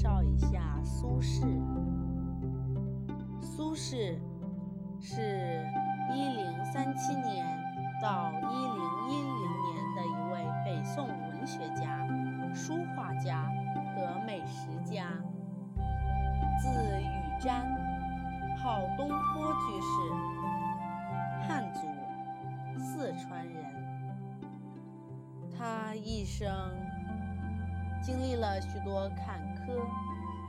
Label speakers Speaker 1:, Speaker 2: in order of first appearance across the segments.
Speaker 1: 绍一下苏轼。苏轼是一零三七年到一零一零年的一位北宋文学家、书画家和美食家，字雨瞻，号东坡居士，汉族，四川人。他一生经历了许多坎坷，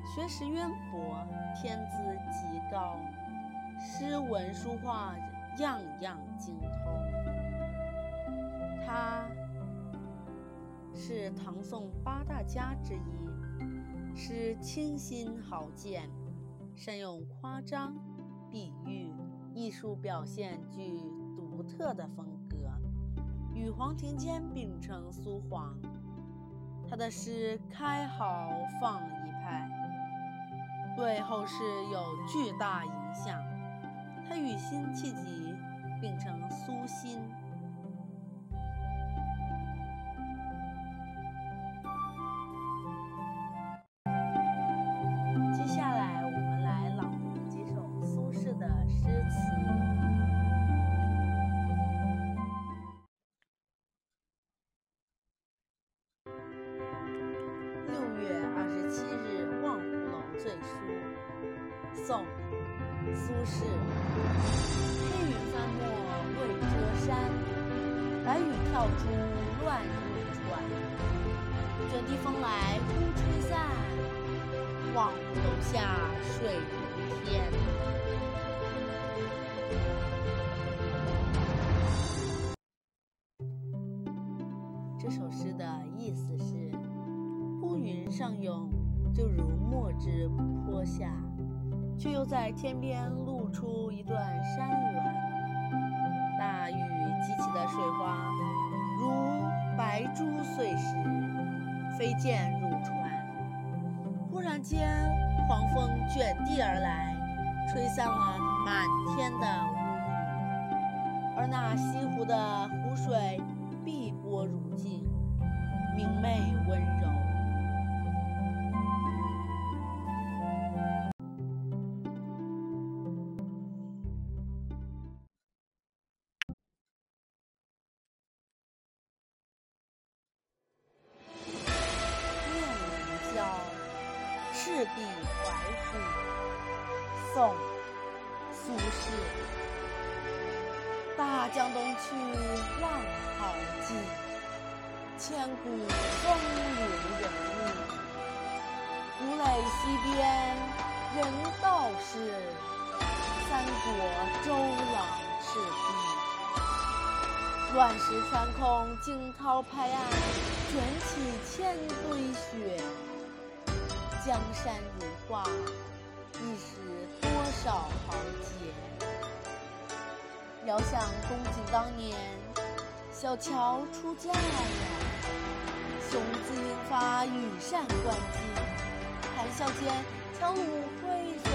Speaker 1: 学识渊博，天资极高，诗文书画样样精通。他是唐宋八大家之一，诗清新豪健，善用夸张、比喻、艺术表现，具独特的风格，与黄庭坚并称苏黄。他的诗开豪放一派，对后世有巨大影响。他与辛弃疾并称苏辛。宋·苏轼。黑云翻墨未遮山，白雨跳珠乱入船。卷地风来忽吹散，望湖楼下水如天。却又在天边露出一段山峦。大雨激起的水花，如白珠碎石，飞溅入船。忽然间，狂风卷地而来，吹散了满天的乌云，而那西湖的湖水碧波如镜，明媚温柔。赤壁怀古，宋·苏轼。大江东去，浪淘尽，千古风流人物。吴垒西边，人道是，三国周郎赤壁。乱石穿空，惊涛拍岸，卷起千堆雪。江山如画，一时多少豪杰。遥想公瑾当年，小乔出嫁呀，雄姿英发，羽扇纶巾，谈笑间，樯橹灰飞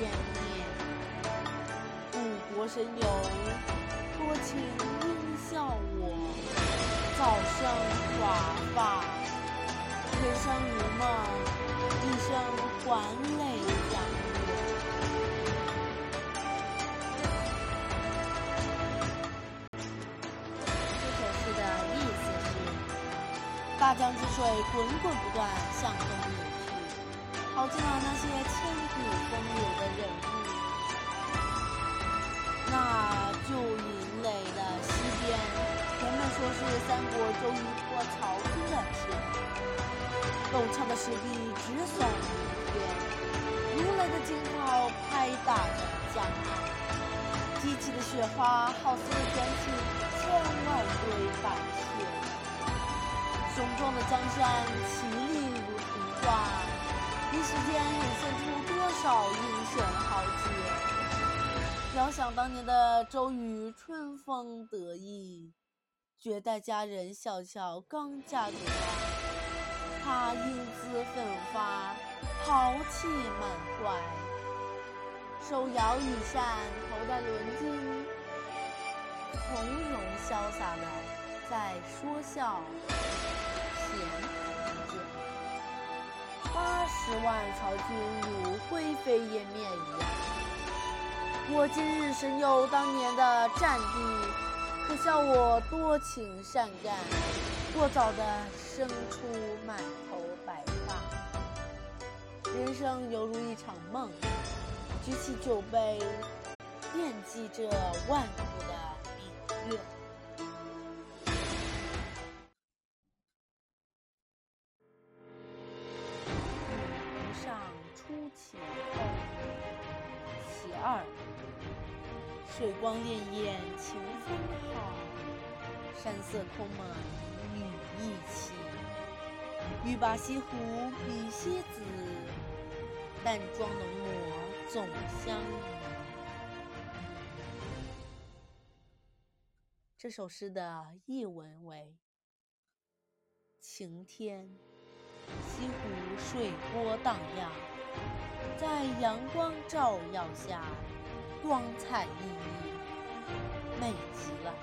Speaker 1: 烟灭。故国神游，多情应笑我，早生华发，人生如梦，一生还酹江月。这首诗的意思是：大江之水滚滚不断向东流去，淘尽了那些千古风流的人物。那旧营垒的西边，人们说是三国周瑜破曹军的天。陡峭的石壁直耸云天，如雷的惊涛拍打着江岸，激起的雪花好似卷起千万堆白雪。雄壮的江山奇丽如图画，一时间涌现出多少英雄豪杰。遥想当年的周瑜春风得意，绝代佳人小乔刚嫁给他，他英姿奋发，豪气满怀，手摇羽扇，头戴纶巾，从容潇洒的在说笑闲谈间。八十万曹军如灰飞烟灭一样。我今日神游当年的战地，笑我多情善感，过早的生出满头白发。人生犹如一场梦，举起酒杯，惦记着万古的明月。水光潋滟晴风好，山色空蒙雨亦奇。欲把西湖比西子，淡妆浓抹总相宜。这首诗的译文为：晴天。西湖水波荡漾，在阳光照耀下，光彩熠熠，美极了。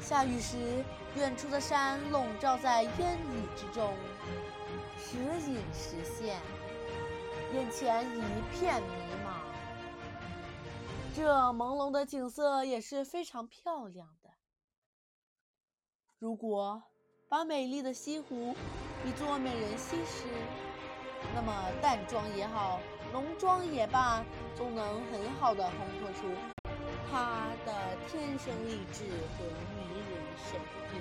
Speaker 1: 下雨时，远处的山笼罩在烟雨之中，时隐时现，眼前一片迷茫。这朦胧的景色也是非常漂亮的。如果把美丽的西湖比作美人西施，那么淡妆也好，浓妆也罢，总能很好的烘托出她的天生丽质和迷人神韵。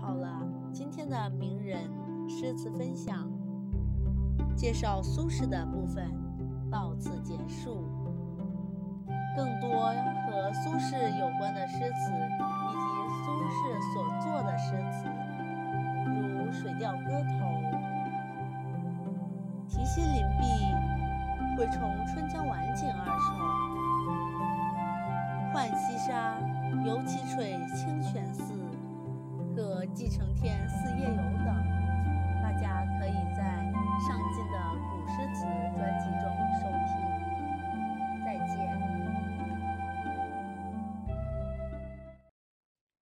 Speaker 1: 好了，今天的名人诗词分享，介绍苏轼的部分到此结束。更多和苏轼有关的诗词，苏轼所作的诗词，如《水调歌头》《题西林壁》《惠崇春江晚景二首》《浣溪沙》《游蕲水清泉寺》和《寄承天四夜游》等。